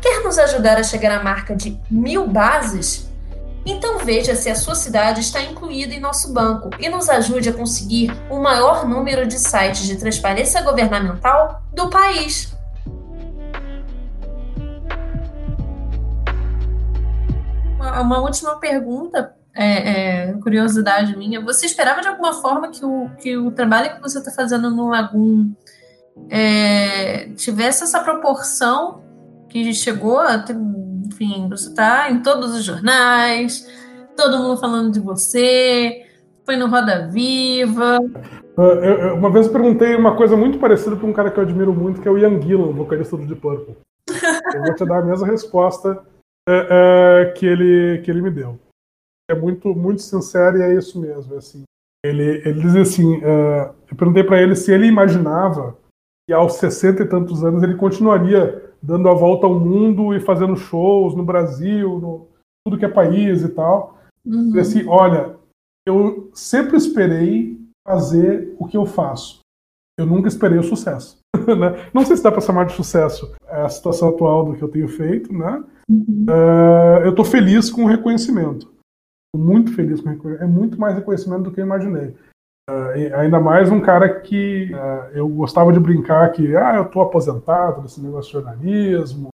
S1: Quer nos ajudar a chegar à marca de mil bases? Então veja se a sua cidade está incluída em nosso banco e nos ajude a conseguir o maior número de sites de transparência governamental do país. Uma última pergunta, é, é, curiosidade minha. Você esperava de alguma forma que o, que o trabalho que você está fazendo no Lagoon é, tivesse essa proporção que chegou a ter enfim, você está em todos os jornais, todo mundo falando de você, foi no Roda Viva.
S2: Uh, uma vez eu perguntei uma coisa muito parecida para um cara que eu admiro muito, que é o Ian Gillan, vocalista do Deep Purple. <laughs> eu vou te dar a mesma resposta uh, uh, que, ele, que ele me deu. É muito, muito sincero e é isso mesmo. É assim. Ele, ele diz assim: eu perguntei para ele se ele imaginava que aos 60 e tantos anos ele continuaria dando a volta ao mundo e fazendo shows no Brasil, no tudo que é país e tal. Uhum. E assim, olha, eu sempre esperei fazer o que eu faço. Eu nunca esperei o sucesso. <laughs> né? Não sei se dá para chamar de sucesso a situação atual do que eu tenho feito, né? Uhum. Uh, eu estou feliz com o reconhecimento. muito feliz com o reconhecimento. É muito mais reconhecimento do que eu imaginei. Uh, ainda mais um cara que uh, eu gostava de brincar que ah, eu estou aposentado desse negócio de jornalismo,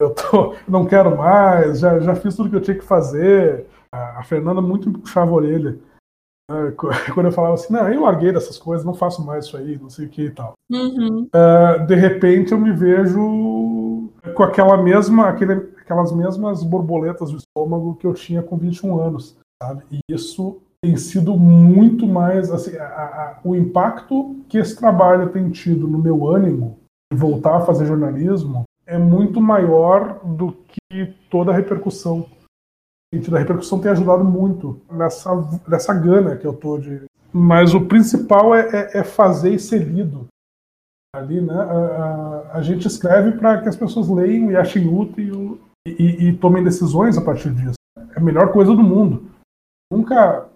S2: eu tô, <laughs> não quero mais, já, já fiz tudo que eu tinha que fazer. Uh, a Fernanda muito me puxava a orelha. Né, <laughs> quando eu falava assim, não, eu larguei dessas coisas, não faço mais isso aí, não sei o que e tal. Uhum. de repente eu me vejo com aquela mesma, aquele, aquelas mesmas borboletas do estômago que eu tinha com 21 anos, sabe? E isso tem sido muito mais assim, a, a, o impacto que esse trabalho tem tido no meu ânimo de voltar a fazer jornalismo é muito maior do que toda a repercussão. A repercussão tem ajudado muito nessa, nessa gana que eu tô de. Mas o principal é, é, é fazer e ser lido. Ali, né? A, a gente escreve para que as pessoas leiam e achem útil e, e, e tomem decisões a partir disso. É a melhor coisa do mundo. Nunca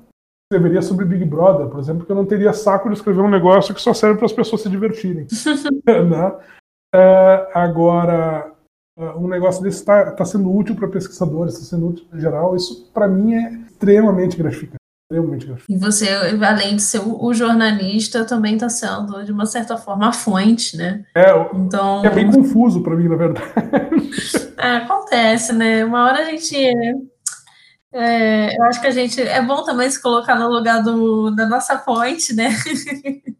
S2: escreveria sobre Big Brother, por exemplo, porque eu não teria saco de escrever um negócio que só serve para as pessoas se divertirem. <laughs> né? É, agora, é, um negócio desse está tá sendo útil para pesquisadores, está sendo útil em geral, isso para mim é extremamente gratificante. Extremamente gratificante.
S1: E você, além de ser o jornalista, também está sendo, de uma certa forma, a fonte, né?
S2: É, então... é bem confuso para mim, na verdade. <laughs>
S1: É, acontece, né? Uma hora a gente é, eu acho que a gente. É bom também se colocar no lugar do, da nossa fonte, né? <laughs>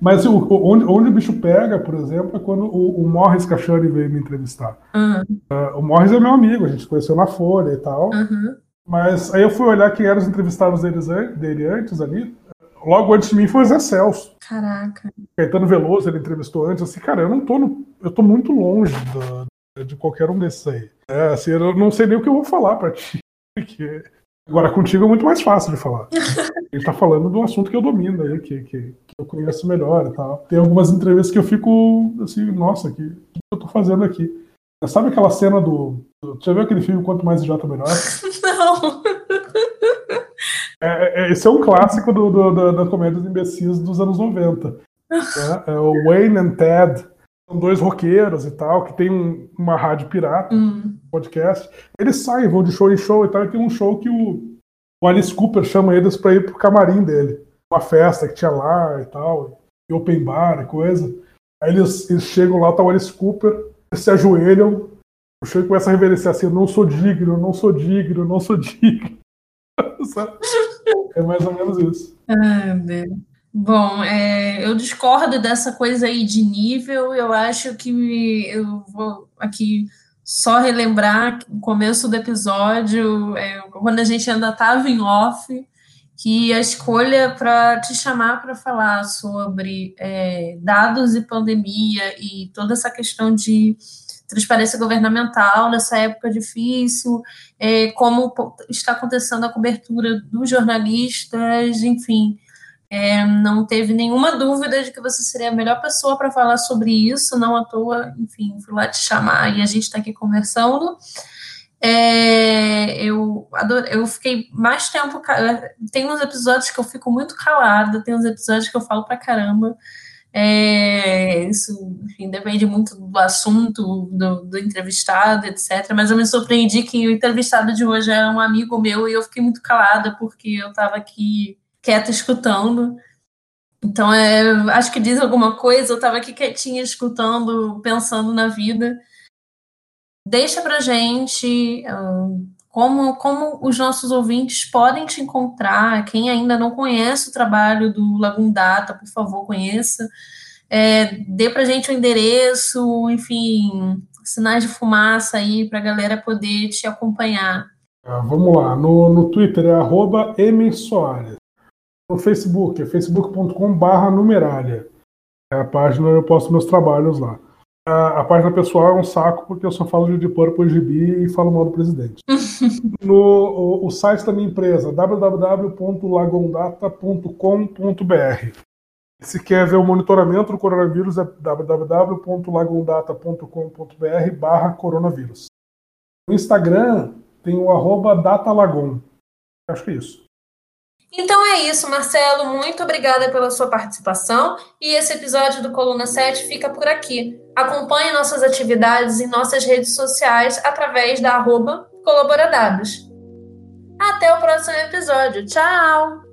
S2: Mas o, onde, onde o bicho pega, por exemplo, é quando o, o Morris Cachani veio me entrevistar. Uhum. Uh, o Morris é meu amigo, a gente conheceu na Folha e tal. Uhum. Mas aí eu fui olhar quem eram os entrevistados deles, dele antes ali. Logo antes de mim foi o Zé Celso.
S1: Caraca.
S2: Caetano Veloso ele entrevistou antes. Assim, cara, eu não tô no, Eu tô muito longe do, de qualquer um desses aí. É, assim, eu não sei nem o que eu vou falar pra ti. Porque agora contigo é muito mais fácil de falar. <laughs> Ele tá falando de um assunto que eu domino aí, que, que, que, eu conheço melhor e tal. Tem algumas entrevistas que eu fico assim, nossa, que, que eu tô fazendo aqui? Sabe aquela cena do. do já viu aquele filme Quanto Mais Idiota Melhor? <laughs> Não. É, é, esse é um clássico do, do, do, da comédia dos imbecis dos anos 90. Né? <laughs> É o Wayne and Ted são dois roqueiros e tal, que tem um, uma rádio pirata, uhum. podcast. Eles saem, vão de show em show e tal, e tem um show que o, o Alice Cooper chama eles para ir pro camarim dele. Uma festa que tinha lá e tal, e open bar e coisa. Aí eles, eles chegam lá, tá o Alice Cooper, eles se ajoelham, o show começa a reverenciar assim, eu não sou digno, eu não sou digno, eu não sou <laughs> digno. é mais ou menos isso.
S1: Ai, meu Deus. Bom, é, eu discordo dessa coisa aí de nível. Eu acho que eu vou aqui só relembrar o começo do episódio, é, quando a gente ainda estava em off, que a escolha para te chamar para falar sobre é, dados e pandemia e toda essa questão de transparência governamental nessa época difícil, é, como está acontecendo a cobertura dos jornalistas, enfim É, não teve nenhuma dúvida de que você seria a melhor pessoa para falar sobre isso, não à toa, enfim, fui lá te chamar e a gente está aqui conversando. É, eu, adoro, eu fiquei mais tempo. Tem uns episódios que eu fico muito calada, tem uns episódios que eu falo pra caramba. É, isso, enfim, depende muito do assunto, do, do, entrevistado, etc. Mas eu me surpreendi que o entrevistado de hoje era um amigo meu e eu fiquei muito calada porque eu estava aqui quieta escutando. Então, é, acho que diz alguma coisa, eu estava aqui quietinha escutando, pensando na vida. Deixa pra gente como, como os nossos ouvintes podem te encontrar. Quem ainda não conhece o trabalho do Lagoon Data, por favor, conheça. É, dê para gente o um endereço, enfim, sinais de fumaça aí para a galera poder te acompanhar.
S2: Ah, vamos lá, no, no Twitter é arroba Soares. No Facebook é facebook.com.br numeralha. É a página eu posto meus trabalhos lá a, a, página pessoal é um saco porque eu só falo de Purple GB e falo mal do presidente. <laughs> no, o, o, site da minha empresa, www.lagondata.com.br. Se quer ver o monitoramento do coronavírus, é www.lagondata.com.br barra coronavírus. No Instagram tem o arroba datalagon. Acho que é isso.
S1: Então é isso, Marcelo. Muito obrigada pela sua participação. E esse episódio do Coluna 7 fica por aqui. Acompanhe nossas atividades em nossas redes sociais através da arroba colaboradados. Até o próximo episódio. Tchau!